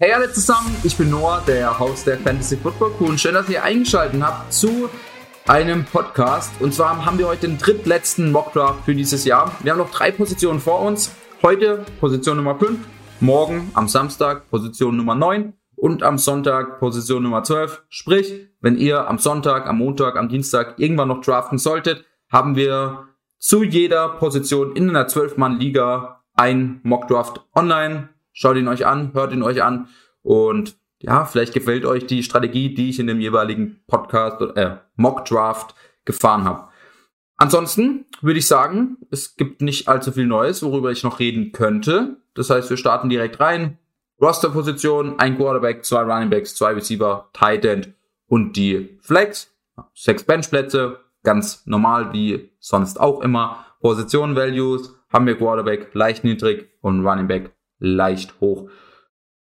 Hey alle zusammen, ich bin Noah, der Host der Fantasy Football Crew und schön, dass ihr eingeschaltet habt zu einem Podcast. Und zwar haben wir heute den drittletzten Mockdraft für dieses Jahr. Wir haben noch drei Positionen vor uns. Heute Position Nummer 5, morgen am Samstag Position Nummer 9 und am Sonntag Position Nummer 12. Sprich, wenn ihr am Sonntag, am Montag, am Dienstag irgendwann noch draften solltet, haben wir zu jeder Position in einer 12-Mann-Liga ein Mockdraft online Schaut ihn euch an, hört ihn euch an und ja, vielleicht gefällt euch die Strategie, die ich in dem jeweiligen Podcast, äh, Mock Draft gefahren habe. Ansonsten würde ich sagen, es gibt nicht allzu viel Neues, worüber ich noch reden könnte. Das heißt, wir starten direkt rein. Rosterposition, ein Quarterback, zwei Runningbacks, zwei Receiver, Tight End und die Flex. Sechs Benchplätze, ganz normal wie sonst auch immer. Position Values haben wir Quarterback leicht niedrig und Running Back leicht hoch.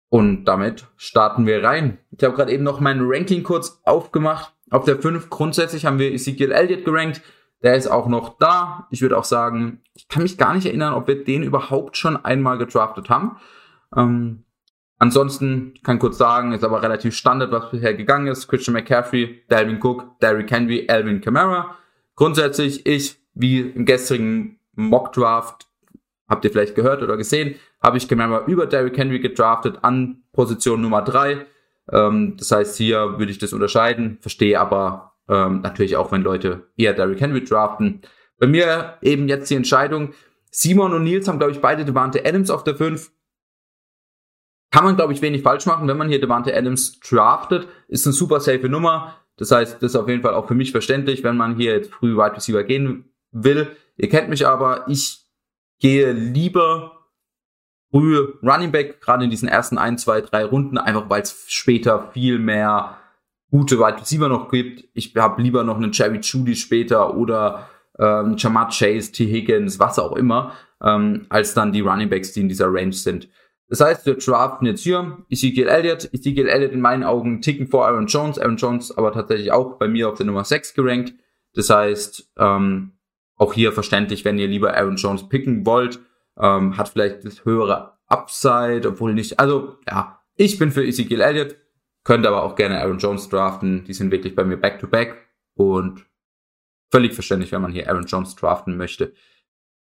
Und damit starten wir rein. Ich habe gerade eben noch mein Ranking kurz aufgemacht. Auf der 5 grundsätzlich haben wir Ezekiel Elliott gerankt. Der ist auch noch da. Ich würde auch sagen, ich kann mich gar nicht erinnern, ob wir den überhaupt schon einmal gedraftet haben. Ähm, ansonsten kann kurz sagen, ist aber relativ Standard, was bisher gegangen ist. Christian McCaffrey, Dalvin Cook, Derrick Henry, Alvin Kamara. Grundsätzlich ich, wie im gestrigen Mock Draft, habt ihr vielleicht gehört oder gesehen, habe ich Camara über Derrick Henry gedraftet an Position Nummer drei. Ähm, das heißt, hier würde ich das unterscheiden, verstehe aber ähm, natürlich auch, wenn Leute eher Derrick Henry draften. Bei mir eben jetzt die Entscheidung. Simon und Nils haben, glaube ich, beide Devante Adams auf der 5. Kann man, glaube ich, wenig falsch machen, wenn man hier Devante Adams draftet. Ist eine super safe Nummer. Das heißt, das ist auf jeden Fall auch für mich verständlich, wenn man hier jetzt früh Wide Receiver gehen will. Ihr kennt mich aber, ich gehe lieber früh Running Back, gerade in diesen ersten ein, zwei, drei Runden, einfach weil es später viel mehr gute Wide Receiver noch gibt. Ich habe lieber noch einen Jerry Judy später oder ähm, Jamar Chase, T. Higgins, was auch immer, ähm, als dann die Running Backs, die in dieser Range sind. Das heißt, wir draften jetzt hier Ezekiel Elliott. Ezekiel Elliott in meinen Augen ticken vor Aaron Jones. Aaron Jones aber tatsächlich auch bei mir auf der Nummer 6 gerankt. Das heißt, ähm, auch hier verständlich, wenn ihr lieber Aaron Jones picken wollt, ähm, hat vielleicht das höhere Upside, obwohl nicht. Also, ja, ich bin für Ezekiel Elliott, könnte aber auch gerne Aaron Jones draften. Die sind wirklich bei mir back-to-back -back und völlig verständlich, wenn man hier Aaron Jones draften möchte.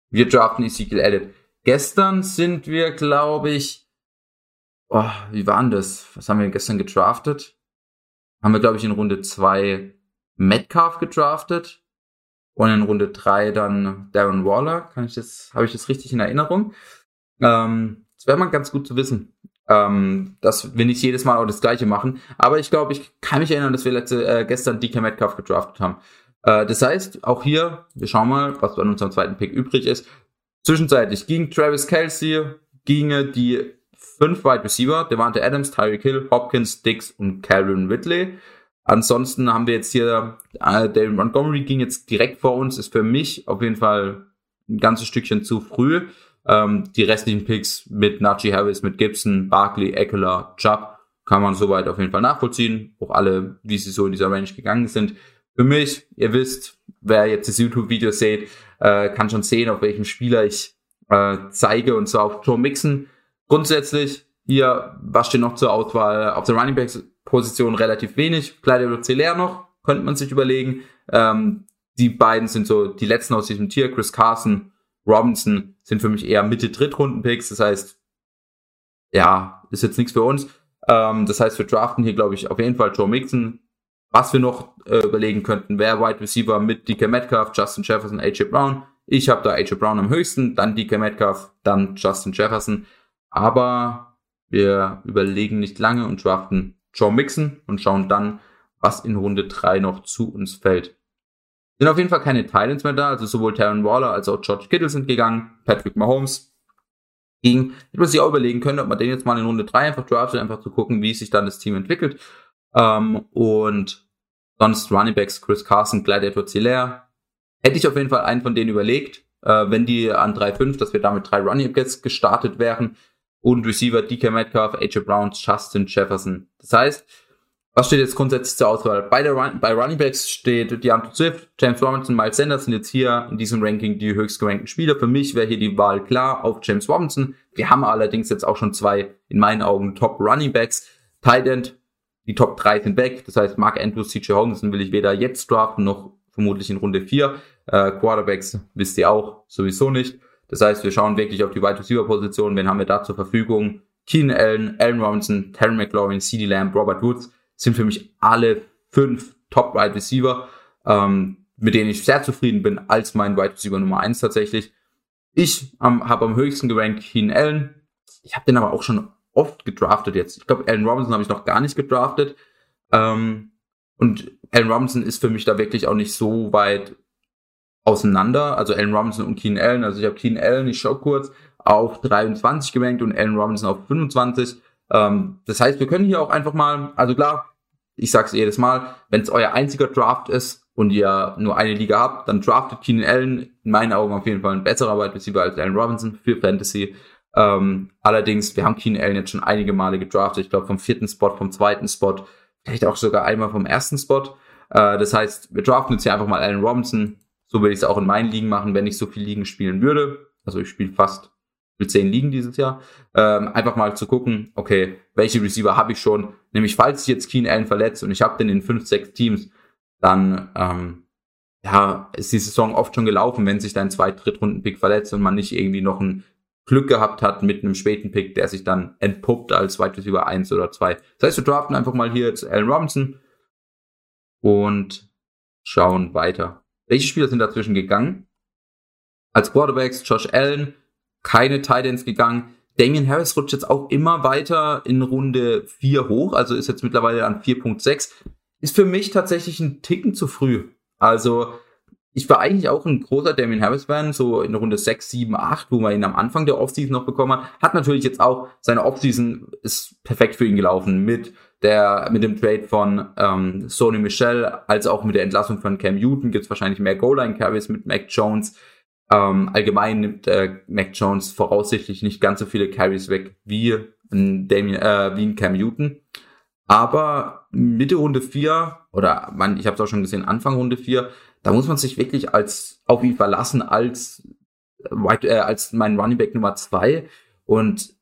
Wir draften Ezekiel Elliott. Gestern sind wir, glaube ich, oh, wie waren das? Was haben wir gestern gedraftet? Haben wir, glaube ich, in Runde 2 Metcalf gedraftet und in Runde 3 dann Darren Waller. Kann ich das, habe ich das richtig in Erinnerung? Ähm, das wäre mal ganz gut zu wissen. Ähm, dass wir nicht jedes Mal auch das gleiche machen. Aber ich glaube, ich kann mich erinnern, dass wir letzte, äh, gestern DK Metcalf gedraftet haben. Äh, das heißt, auch hier, wir schauen mal, was an unserem zweiten Pick übrig ist. Zwischenzeitlich ging Travis Kelsey, ginge die fünf Wide Receiver, Devante Adams, Tyreek Hill, Hopkins, Dix und Calvin Ridley. Ansonsten haben wir jetzt hier, äh, David Montgomery ging jetzt direkt vor uns, ist für mich auf jeden Fall ein ganzes Stückchen zu früh. Ähm, die restlichen Picks mit Najee Harris, mit Gibson, Barkley, Eckler, Chubb kann man soweit auf jeden Fall nachvollziehen. Auch alle, wie sie so in dieser Range gegangen sind. Für mich, ihr wisst, wer jetzt das YouTube-Video seht, äh, kann schon sehen, auf welchem Spieler ich äh, zeige, und zwar auf Joe Mixon. Grundsätzlich hier, was steht noch zur Auswahl? Auf der Running Backs Position relativ wenig. Claudio Celer noch, könnte man sich überlegen. Ähm, die beiden sind so die letzten aus diesem Tier. Chris Carson, Robinson sind für mich eher Mitte-Drittrunden-Picks. Das heißt, ja, ist jetzt nichts für uns. Ähm, das heißt, wir draften hier, glaube ich, auf jeden Fall Joe Mixon. Was wir noch äh, überlegen könnten, wäre Wide Receiver mit DK Metcalf, Justin Jefferson, AJ Brown. Ich habe da AJ Brown am höchsten, dann DK Metcalf, dann Justin Jefferson. Aber wir überlegen nicht lange und draften Joe Mixon und schauen dann, was in Runde 3 noch zu uns fällt. Sind auf jeden Fall keine Titans mehr da, also sowohl Taron Waller als auch George Kittle sind gegangen, Patrick Mahomes ging. Hätte man sich auch überlegen können, ob man den jetzt mal in Runde 3 einfach draftet, einfach zu gucken, wie sich dann das Team entwickelt. Ähm, und sonst Running Backs Chris Carson, Glad Edwards Hilaire. Hätte ich auf jeden Fall einen von denen überlegt, äh, wenn die an 3-5, dass wir damit drei Running Backs gestartet wären und Receiver DK Metcalf, AJ Brown, Justin Jefferson. Das heißt, was steht jetzt grundsätzlich zur Auswahl? Bei, der Run bei Running Backs steht DeAndre Swift, James Robinson, Miles Sanders sind jetzt hier in diesem Ranking die höchst gerankten Spieler. Für mich wäre hier die Wahl klar auf James Robinson. Wir haben allerdings jetzt auch schon zwei, in meinen Augen, Top Running Backs. Tight End, die Top 3 sind weg. Das heißt, Mark Andrews, CJ Hawkinson will ich weder jetzt draften, noch vermutlich in Runde 4. Äh, Quarterbacks wisst ihr auch sowieso nicht. Das heißt, wir schauen wirklich auf die Wide Receiver Position. Wen haben wir da zur Verfügung? Keenan Allen, Allen Robinson, Terry McLaurin, CeeDee Lamb, Robert Woods sind für mich alle fünf Top Wide Receiver, ähm, mit denen ich sehr zufrieden bin, als mein Wide Receiver Nummer eins tatsächlich. Ich ähm, habe am höchsten gerankt Keen Allen. Ich habe den aber auch schon oft gedraftet jetzt. Ich glaube, Allen Robinson habe ich noch gar nicht gedraftet. Ähm, und Allen Robinson ist für mich da wirklich auch nicht so weit auseinander. Also Allen Robinson und Keen Allen. Also ich habe Keen Allen, ich schau kurz, auf 23 gerankt und Allen Robinson auf 25. Ähm, das heißt, wir können hier auch einfach mal, also klar, ich sag's jedes Mal, wenn es euer einziger Draft ist und ihr nur eine Liga habt, dann draftet Keenan Allen in meinen Augen auf jeden Fall ein besserer Wide Receiver als Allen Robinson für Fantasy. Ähm, allerdings, wir haben Keenan Allen jetzt schon einige Male gedraftet. Ich glaube vom vierten Spot, vom zweiten Spot, vielleicht auch sogar einmal vom ersten Spot. Äh, das heißt, wir draften jetzt hier einfach mal Allen Robinson. So würde ich es auch in meinen Ligen machen, wenn ich so viel Ligen spielen würde. Also ich spiele fast mit zehn Ligen dieses Jahr, ähm, einfach mal zu gucken, okay, welche Receiver habe ich schon, nämlich falls ich jetzt Keen Allen verletzt und ich habe den in fünf, sechs Teams, dann ähm, ja, ist die Saison oft schon gelaufen, wenn sich dein zweit Drittrunden-Pick verletzt und man nicht irgendwie noch ein Glück gehabt hat mit einem späten Pick, der sich dann entpuppt als Wide Receiver 1 oder 2. Das heißt, wir draften einfach mal hier jetzt Allen Robinson und schauen weiter. Welche Spieler sind dazwischen gegangen? Als Quarterbacks Josh Allen, keine Titans gegangen. Damien Harris rutscht jetzt auch immer weiter in Runde 4 hoch, also ist jetzt mittlerweile an 4.6. Ist für mich tatsächlich ein Ticken zu früh. Also ich war eigentlich auch ein großer Damien Harris-Fan, so in Runde 6, 7, 8, wo man ihn am Anfang der Offseason noch bekommen hat. Hat natürlich jetzt auch, seine Offseason ist perfekt für ihn gelaufen mit der, mit dem Trade von ähm, Sony Michel, als auch mit der Entlassung von Cam Newton gibt's wahrscheinlich mehr Goal-Line-Carries mit Mac Jones. Ähm, allgemein nimmt äh, Mac Jones voraussichtlich nicht ganz so viele Carries weg wie ein, Damien, äh, wie ein Cam Newton. Aber Mitte Runde 4, oder man, ich habe es auch schon gesehen, Anfang Runde 4, da muss man sich wirklich als auf ihn verlassen als, äh, als mein Running Back Nummer 2. Und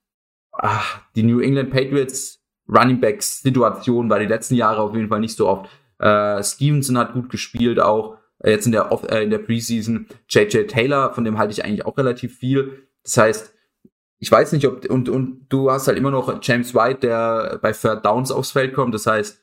ach, die New England Patriots Running Backs Situation war die letzten Jahre auf jeden Fall nicht so oft. Äh, Stevenson hat gut gespielt auch. Äh, jetzt in der, äh, in der Preseason. JJ Taylor, von dem halte ich eigentlich auch relativ viel. Das heißt, ich weiß nicht, ob, und, und du hast halt immer noch James White, der bei Third Downs aufs Feld kommt. Das heißt,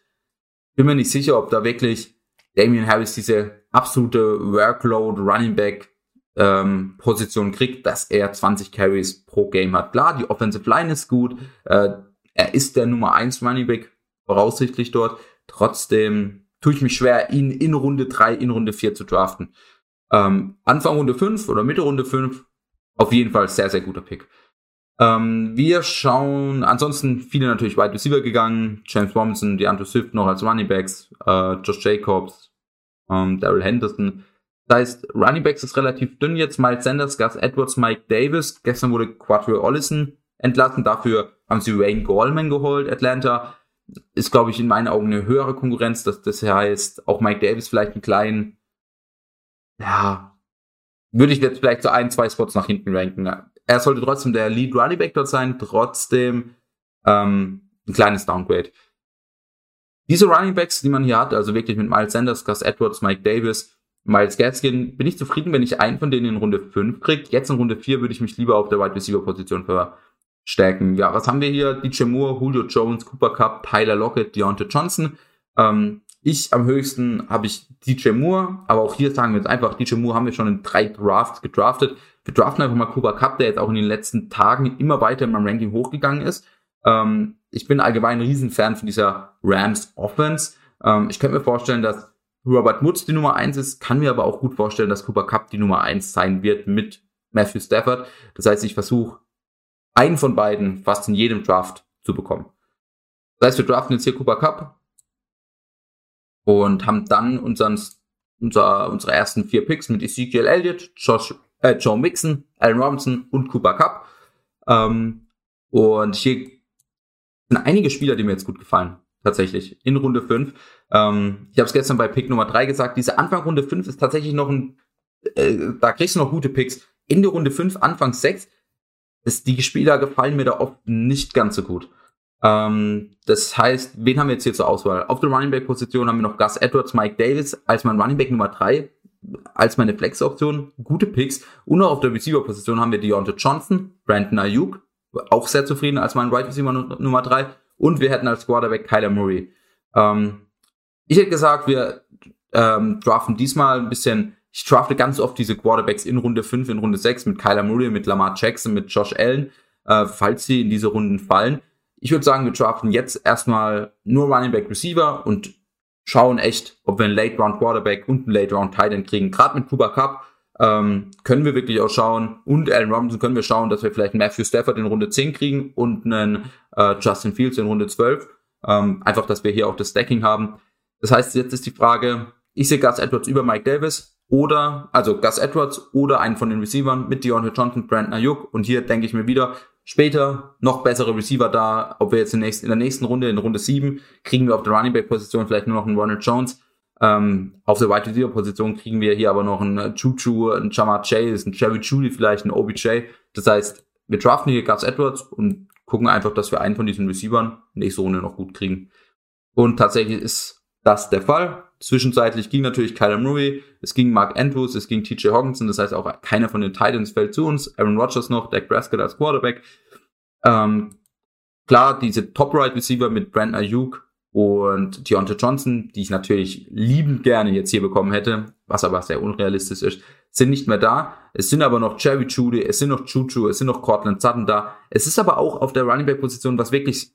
bin mir nicht sicher, ob da wirklich Damian Harris diese absolute Workload Running Back ähm, Position kriegt, dass er 20 Carries pro Game hat. Klar, die Offensive Line ist gut. Äh, er ist der Nummer 1 Running Back voraussichtlich dort. Trotzdem tue ich mich schwer, ihn in Runde 3, in Runde 4 zu draften. Ähm, Anfang Runde 5 oder Mitte Runde 5, auf jeden Fall sehr, sehr guter Pick. Ähm, wir schauen, ansonsten viele natürlich Wide Receiver gegangen, James Robinson, DeAndre Swift noch als Running Backs, äh, Josh Jacobs, ähm, Daryl Henderson. Das heißt, Running Backs ist relativ dünn jetzt, Miles Sanders, Gus Edwards, Mike Davis. Gestern wurde Quadri Ollison entlassen, dafür haben sie Wayne Gallman geholt, Atlanta ist, glaube ich, in meinen Augen eine höhere Konkurrenz. Das, das heißt, auch Mike Davis vielleicht einen kleinen, ja, würde ich jetzt vielleicht so ein, zwei Spots nach hinten ranken. Er sollte trotzdem der Lead Running Back dort sein, trotzdem ähm, ein kleines Downgrade. Diese Running Backs, die man hier hat, also wirklich mit Miles Sanders, Gus Edwards, Mike Davis, Miles Gaskin, bin ich zufrieden, wenn ich einen von denen in Runde 5 kriege. Jetzt in Runde 4 würde ich mich lieber auf der Wide Receiver Position ver Stärken. Ja, was haben wir hier? DJ Moore, Julio Jones, Cooper Cup, Tyler Lockett, Deontay Johnson. Ähm, ich am höchsten habe ich DJ Moore, aber auch hier sagen wir jetzt einfach, DJ Moore haben wir schon in drei Drafts gedraftet. Wir draften einfach mal Cooper Cup, der jetzt auch in den letzten Tagen immer weiter in meinem Ranking hochgegangen ist. Ähm, ich bin allgemein ein Riesenfan von dieser Rams Offense. Ähm, ich könnte mir vorstellen, dass Robert Woods die Nummer eins ist, kann mir aber auch gut vorstellen, dass Cooper Cup die Nummer eins sein wird mit Matthew Stafford. Das heißt, ich versuche einen von beiden fast in jedem Draft zu bekommen. Das heißt, wir draften jetzt hier Cooper Cup und haben dann unseren, unser, unsere ersten vier Picks mit Ezekiel Elliott, Josh, äh, Joe Mixon, Allen Robinson und Cooper Cup. Ähm, und hier sind einige Spieler, die mir jetzt gut gefallen. tatsächlich, in Runde 5. Ähm, ich habe es gestern bei Pick Nummer 3 gesagt, diese Anfang Runde 5 ist tatsächlich noch ein, äh, da kriegst du noch gute Picks. Ende Runde 5, Anfang 6, ist, die Spieler gefallen mir da oft nicht ganz so gut. Ähm, das heißt, wen haben wir jetzt hier zur Auswahl? Auf der Running Back Position haben wir noch Gus Edwards, Mike Davis als mein Running Back Nummer 3, als meine Flex-Option. Gute Picks. Und auch auf der Receiver Position haben wir Deontay Johnson, Brandon Ayuk, auch sehr zufrieden als mein Right Receiver Nummer 3. Und wir hätten als Quarterback Kyler Murray. Ähm, ich hätte gesagt, wir ähm, draften diesmal ein bisschen, ich drafte ganz oft diese Quarterbacks in Runde 5, in Runde 6 mit Kyler Murray, mit Lamar Jackson, mit Josh Allen, äh, falls sie in diese Runden fallen. Ich würde sagen, wir draften jetzt erstmal nur Running Back Receiver und schauen echt, ob wir einen Late Round Quarterback und einen Late Round Tight End kriegen. Gerade mit Cooper Cup ähm, können wir wirklich auch schauen und Allen Robinson können wir schauen, dass wir vielleicht einen Matthew Stafford in Runde 10 kriegen und einen äh, Justin Fields in Runde 12. Ähm, einfach, dass wir hier auch das Stacking haben. Das heißt, jetzt ist die Frage, ich sehe Gus Edwards über Mike Davis oder, also Gus Edwards oder einen von den Receivern mit Deontay Johnson, Brandon Ayuk. Und hier denke ich mir wieder, Später noch bessere Receiver da, ob wir jetzt in, nächsten, in der nächsten Runde, in Runde 7, kriegen wir auf der Running Back Position vielleicht nur noch einen Ronald Jones. Ähm, auf der Wide Receiver Position kriegen wir hier aber noch einen Chuchu, einen Jamar Chase, einen Jerry Judy vielleicht, einen OBJ. Das heißt, wir draften hier Gus Edwards und gucken einfach, dass wir einen von diesen Receivern nächste Runde noch gut kriegen. Und tatsächlich ist das der Fall. Zwischenzeitlich ging natürlich Kyler Murray, es ging Mark Andrews, es ging TJ Hawkinson, das heißt auch keiner von den Titans fällt zu uns. Aaron Rodgers noch, Dak Prescott als Quarterback. Ähm, klar, diese Top-Right-Receiver mit Brandon Ayuk und Deontay Johnson, die ich natürlich liebend gerne jetzt hier bekommen hätte, was aber sehr unrealistisch ist, sind nicht mehr da. Es sind aber noch Jerry Judy, es sind noch Chuchu, es sind noch Cortland Sutton da. Es ist aber auch auf der Running Back Position, was wirklich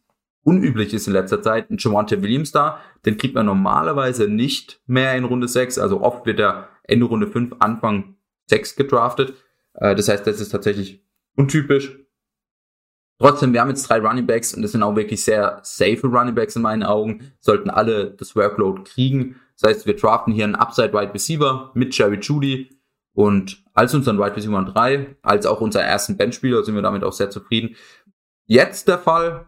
unüblich ist in letzter Zeit, ein Javante Williams da. Den kriegt man normalerweise nicht mehr in Runde 6. Also oft wird er Ende Runde 5, Anfang 6 gedraftet. Äh, das heißt, das ist tatsächlich untypisch. Trotzdem, wir haben jetzt drei Running Backs und das sind auch wirklich sehr safe Running Backs in meinen Augen. Sollten alle das Workload kriegen. Das heißt, wir draften hier einen Upside Wide Receiver mit Jerry Judy und als unseren Wide Receiver 3, als auch unser ersten Benchspieler sind wir damit auch sehr zufrieden. Jetzt der Fall,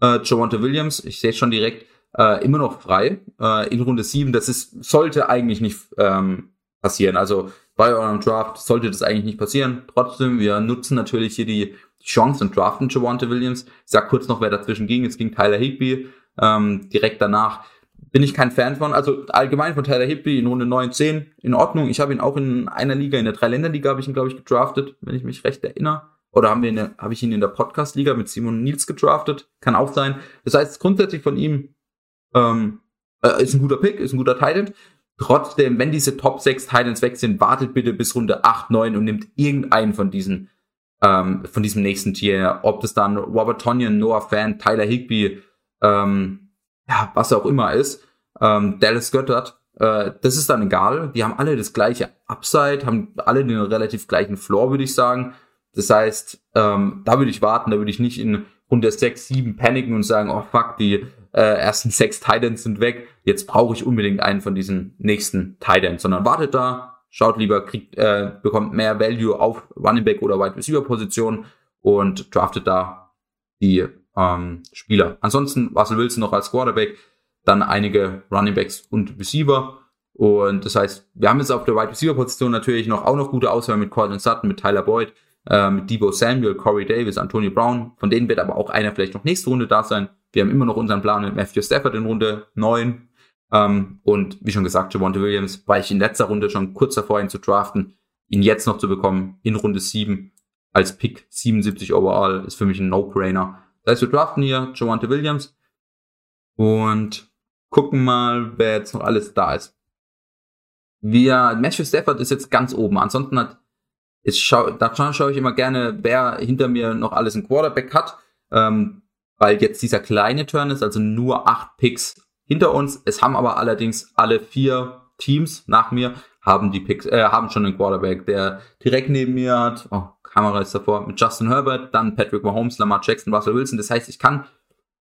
äh, Javante Williams, ich sehe schon direkt, äh, immer noch frei äh, in Runde 7. Das ist, sollte eigentlich nicht ähm, passieren. Also bei eurem Draft sollte das eigentlich nicht passieren. Trotzdem, wir nutzen natürlich hier die Chance und draften Javante Williams. Ich sag kurz noch, wer dazwischen ging. Es ging Tyler Higby ähm, direkt danach. Bin ich kein Fan von. Also allgemein von Tyler Higby in Runde 9, 10 in Ordnung. Ich habe ihn auch in einer Liga, in der Dreiländerliga habe ich ihn, glaube ich, gedraftet, wenn ich mich recht erinnere. Oder haben wir habe ich ihn in der Podcast-Liga mit Simon Nils gedraftet? Kann auch sein. Das heißt, grundsätzlich von ihm ähm, äh, ist ein guter Pick, ist ein guter Titan. Trotzdem, wenn diese Top 6 Titans weg sind, wartet bitte bis Runde 8, 9 und nimmt irgendeinen von diesen, ähm, von diesem nächsten Tier. Ob das dann Robert Tonyan, Noah Fan, Tyler Higby, ähm, ja, was auch immer ist, ähm, Dallas Göttert, äh, das ist dann egal. Die haben alle das gleiche Upside, haben alle den relativ gleichen Floor, würde ich sagen. Das heißt, ähm, da würde ich warten, da würde ich nicht in Runde 6, 7 paniken und sagen, oh fuck, die äh, ersten sechs Titans sind weg, jetzt brauche ich unbedingt einen von diesen nächsten Titans, sondern wartet da, schaut lieber, kriegt, äh, bekommt mehr Value auf Running Back oder Wide Receiver Position und draftet da die ähm, Spieler. Ansonsten Russell Wilson noch als Quarterback, dann einige Running Backs und Receiver. Und das heißt, wir haben jetzt auf der Wide Receiver Position natürlich noch auch noch gute Auswahl mit Cortland Sutton, mit Tyler Boyd, äh, mit Debo Samuel, Corey Davis, Antonio Brown. Von denen wird aber auch einer vielleicht noch nächste Runde da sein. Wir haben immer noch unseren Plan mit Matthew Stafford in Runde 9. Ähm, und wie schon gesagt, Javante Williams war ich in letzter Runde schon kurz davor, ihn zu draften. Ihn jetzt noch zu bekommen in Runde 7 als Pick 77 overall ist für mich ein No-Brainer. Das heißt, wir draften hier Javante Williams und gucken mal, wer jetzt noch alles da ist. Wir, Matthew Stafford ist jetzt ganz oben. Ansonsten hat ich schau, da schaue ich immer gerne, wer hinter mir noch alles ein Quarterback hat, ähm, weil jetzt dieser kleine Turn ist, also nur acht Picks hinter uns. Es haben aber allerdings alle vier Teams nach mir haben die Picks, äh, haben schon einen Quarterback, der direkt neben mir hat. Oh, Kamera ist davor mit Justin Herbert, dann Patrick Mahomes, Lamar Jackson, Russell Wilson. Das heißt, ich kann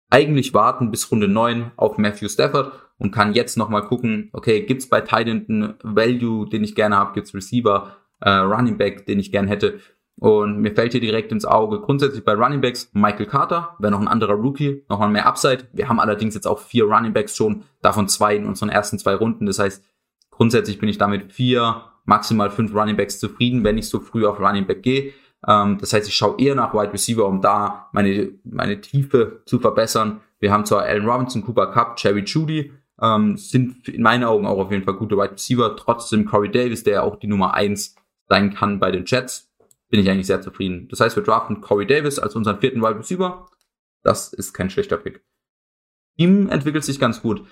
eigentlich warten bis Runde 9 auf Matthew Stafford und kann jetzt nochmal gucken, okay, gibt's bei Titan einen Value, den ich gerne habe, gibt's Receiver, äh, Running Back, den ich gern hätte. Und mir fällt hier direkt ins Auge grundsätzlich bei Running Backs Michael Carter, wäre noch ein anderer Rookie, nochmal mehr Upside. Wir haben allerdings jetzt auch vier Running Backs schon, davon zwei in unseren ersten zwei Runden. Das heißt, grundsätzlich bin ich damit vier, maximal fünf Running Backs zufrieden, wenn ich so früh auf Running Back gehe. Ähm, das heißt, ich schaue eher nach Wide Receiver, um da meine, meine Tiefe zu verbessern. Wir haben zwar Allen Robinson, Cooper Cup, Cherry Judy, ähm, sind in meinen Augen auch auf jeden Fall gute Wide Receiver. Trotzdem Corey Davis, der auch die Nummer eins sein kann bei den Jets, bin ich eigentlich sehr zufrieden. Das heißt, wir draften Corey Davis als unseren vierten Wide Receiver. Das ist kein schlechter Pick. Ihm entwickelt sich ganz gut.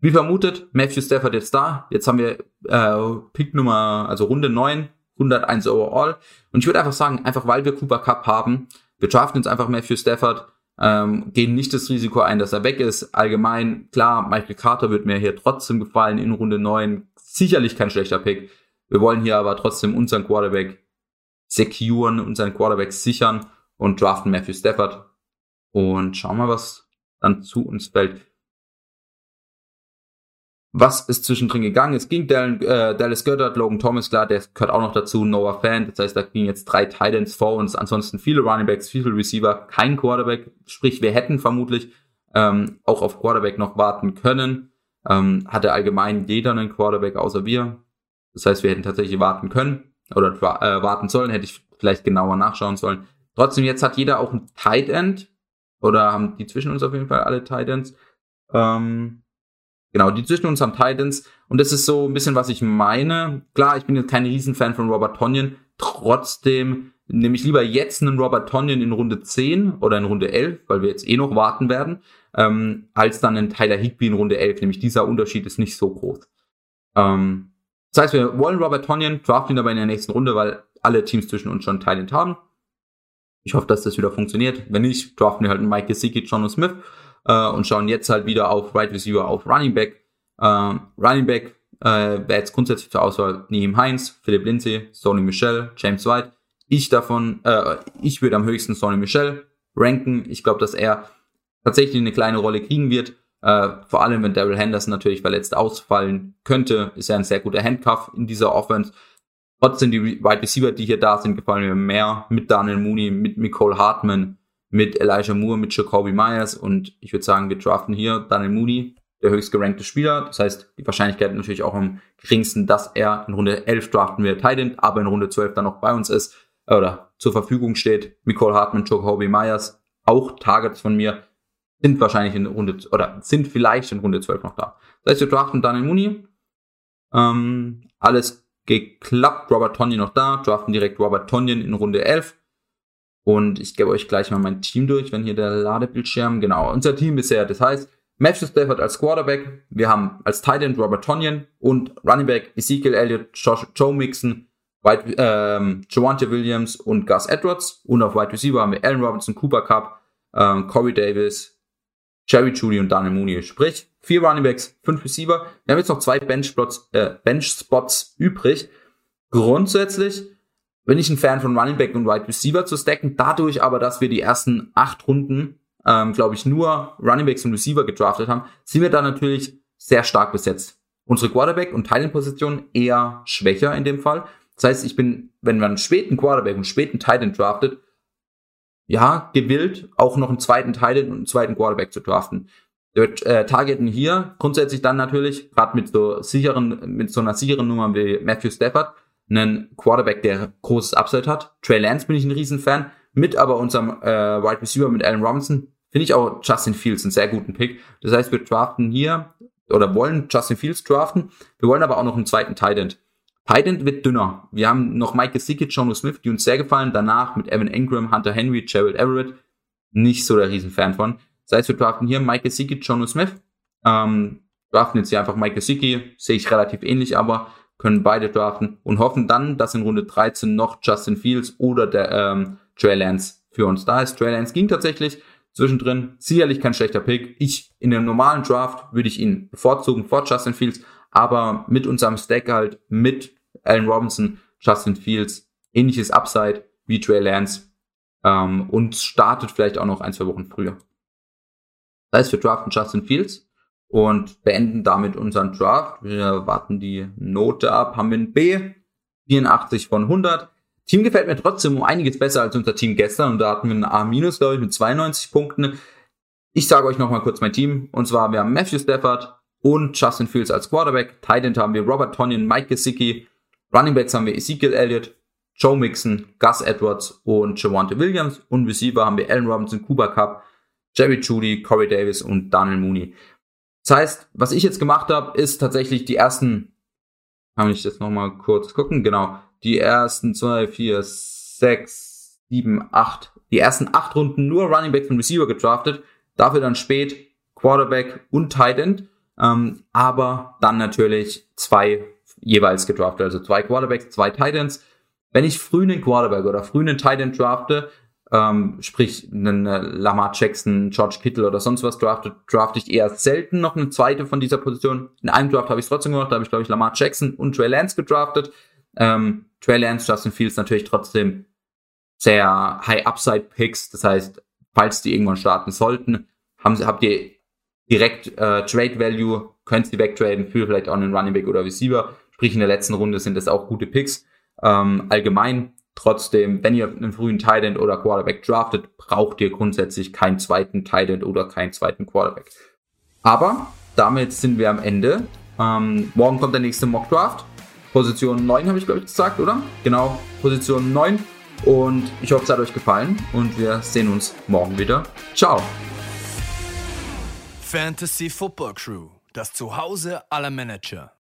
Wie vermutet, Matthew Stafford jetzt da. Jetzt haben wir äh, Pick Nummer, also Runde 9, 101 overall. Und ich würde einfach sagen, einfach weil wir Cooper Cup haben, wir draften jetzt einfach Matthew Stafford, ähm, gehen nicht das Risiko ein, dass er weg ist. Allgemein, klar, Michael Carter wird mir hier trotzdem gefallen in Runde 9. Sicherlich kein schlechter Pick. Wir wollen hier aber trotzdem unseren Quarterback securen, unseren Quarterback sichern und draften Matthew Stafford. Und schauen mal, was dann zu uns fällt. Was ist zwischendrin gegangen? Es ging Dallas, äh, Dallas Goddard, Logan Thomas, klar, der gehört auch noch dazu, Noah Fan. Das heißt, da gingen jetzt drei Titans vor uns. Ansonsten viele Running Backs, viele Receiver, kein Quarterback. Sprich, wir hätten vermutlich ähm, auch auf Quarterback noch warten können. Ähm, hatte allgemein jeder einen Quarterback außer wir. Das heißt, wir hätten tatsächlich warten können oder äh, warten sollen, hätte ich vielleicht genauer nachschauen sollen. Trotzdem, jetzt hat jeder auch ein Tight End oder haben die zwischen uns auf jeden Fall alle Tight Ends. Ähm, genau, die zwischen uns haben Titans und das ist so ein bisschen, was ich meine. Klar, ich bin jetzt kein Riesenfan von Robert Tonyan, trotzdem nehme ich lieber jetzt einen Robert Tonyan in Runde 10 oder in Runde 11, weil wir jetzt eh noch warten werden, ähm, als dann einen Tyler Higby in Runde 11. Nämlich dieser Unterschied ist nicht so groß. Ähm, das heißt, wir wollen Robert Tonyan, draften ihn aber in der nächsten Runde, weil alle Teams zwischen uns schon Talent haben. Ich hoffe, dass das wieder funktioniert. Wenn nicht, draften wir halt Mike Gesicki, John Smith äh, und schauen jetzt halt wieder auf Right Receiver, auf Running Back. Äh, Running Back äh, wäre jetzt grundsätzlich zur Auswahl Neem Heinz, Philipp Lindsay, Sony Michel, James White. Ich davon, äh, ich würde am höchsten Sony Michel ranken. Ich glaube, dass er tatsächlich eine kleine Rolle kriegen wird. Äh, vor allem, wenn Daryl Henderson natürlich verletzt ausfallen könnte, ist er ein sehr guter Handcuff in dieser Offense. Trotzdem die Wide Receiver, die hier da sind, gefallen mir mehr. Mit Daniel Mooney, mit Nicole Hartman, mit Elijah Moore, mit Jacoby Myers und ich würde sagen, wir draften hier Daniel Mooney, der höchst gerankte Spieler. Das heißt, die Wahrscheinlichkeit natürlich auch am geringsten, dass er in Runde 11 draften wir Titan, aber in Runde 12 dann noch bei uns ist oder zur Verfügung steht. Nicole Hartman, Jacoby Myers, auch Targets von mir sind wahrscheinlich in Runde, oder sind vielleicht in Runde 12 noch da. Das heißt, wir draften in Muni. Ähm, alles geklappt. Robert Tonyan noch da. Draften direkt Robert Tonyan in Runde 11. Und ich gebe euch gleich mal mein Team durch, wenn hier der Ladebildschirm, genau, unser Team bisher, das heißt, Matthew Stafford als Quarterback, wir haben als Tight End Robert Tonyan und Running Back Ezekiel Elliott, Josh, Joe Mixon, White, ähm, Javante Williams und Gus Edwards. Und auf Wide Receiver haben wir Allen Robinson, Cooper Cup, ähm, Corey Davis, Jerry Judy und Daniel Mooney. Sprich, vier Running Backs, fünf Receiver. Wir haben jetzt noch zwei Bench-Spots äh, Bench -Spots übrig. Grundsätzlich bin ich ein Fan von Running Back und Wide Receiver zu stacken. Dadurch aber, dass wir die ersten acht Runden, ähm, glaube ich, nur Running Backs und Receiver gedraftet haben, sind wir da natürlich sehr stark besetzt. Unsere Quarterback- und Teilenposition eher schwächer in dem Fall. Das heißt, ich bin, wenn man einen späten Quarterback und späten Titan draftet, ja, gewillt, auch noch einen zweiten Teil und einen zweiten Quarterback zu draften. Wir äh, targeten hier grundsätzlich dann natürlich, gerade mit so sicheren, mit so einer sicheren Nummer wie Matthew Stafford, einen Quarterback, der großes Upside hat. Trey Lance bin ich ein Riesenfan. Mit aber unserem äh, Wide Receiver mit Allen Robinson finde ich auch Justin Fields einen sehr guten Pick. Das heißt, wir draften hier oder wollen Justin Fields draften. Wir wollen aber auch noch einen zweiten Tight End. Tight wird dünner. Wir haben noch Mike Gesicki, John Smith, die uns sehr gefallen. Danach mit Evan Ingram, Hunter Henry, Gerald Everett. Nicht so der Riesenfan von. Das heißt, wir draften hier Mike Gesicki, John Smith. Ähm, draften jetzt hier einfach Mike Gesicki. Sehe ich relativ ähnlich, aber können beide draften und hoffen dann, dass in Runde 13 noch Justin Fields oder der ähm, Trey Lance für uns da ist. Trey Lance ging tatsächlich zwischendrin. Sicherlich kein schlechter Pick. Ich in einem normalen Draft würde ich ihn bevorzugen vor Justin Fields, aber mit unserem Stack halt mit Allen Robinson, Justin Fields, ähnliches Upside wie Trey Lance ähm, und startet vielleicht auch noch ein, zwei Wochen früher. Das heißt, wir draften Justin Fields und beenden damit unseren Draft. Wir warten die Note ab, haben wir ein B, 84 von 100. Team gefällt mir trotzdem um einiges besser als unser Team gestern und da hatten wir ein A- glaube ich, mit 92 Punkten. Ich sage euch nochmal kurz mein Team. Und zwar, wir haben Matthew Stafford und Justin Fields als Quarterback. Tight End haben wir Robert Tonyan, Mike Gesicki. Running Backs haben wir Ezekiel Elliott, Joe Mixon, Gus Edwards und Javante Williams. Und Receiver haben wir Allen Robinson, Cooper Cup, Jerry Judy, Corey Davis und Daniel Mooney. Das heißt, was ich jetzt gemacht habe, ist tatsächlich die ersten, kann ich das nochmal kurz gucken, genau, die ersten zwei, vier, sechs, sieben, acht, die ersten acht Runden nur Running Backs und Receiver gedraftet, dafür dann spät Quarterback und Tight End, ähm, aber dann natürlich zwei jeweils gedraftet, also zwei Quarterbacks, zwei Tight Ends. Wenn ich früh einen Quarterback oder früh einen Tight End drafte, ähm, sprich einen äh, Lamar Jackson, George Kittle oder sonst was draftet, drafte ich eher selten noch eine zweite von dieser Position. In einem Draft habe ich es trotzdem gemacht, da habe ich glaube ich Lamar Jackson und Trey Lance gedraftet. Ähm, Trey Lance, Justin Fields natürlich trotzdem sehr High Upside Picks. Das heißt, falls die irgendwann starten sollten, haben sie, habt ihr direkt äh, Trade Value, könnt sie wegtraden für vielleicht auch einen Running Back oder Receiver. Sprich, in der letzten Runde sind das auch gute Picks. Ähm, allgemein Trotzdem, wenn ihr einen frühen Tight oder Quarterback draftet, braucht ihr grundsätzlich keinen zweiten Tight oder keinen zweiten Quarterback. Aber damit sind wir am Ende. Ähm, morgen kommt der nächste Mock Draft. Position 9 habe ich glaube ich gesagt, oder? Genau, Position 9. Und ich hoffe, es hat euch gefallen und wir sehen uns morgen wieder. Ciao. Fantasy Football Crew, das Zuhause aller Manager.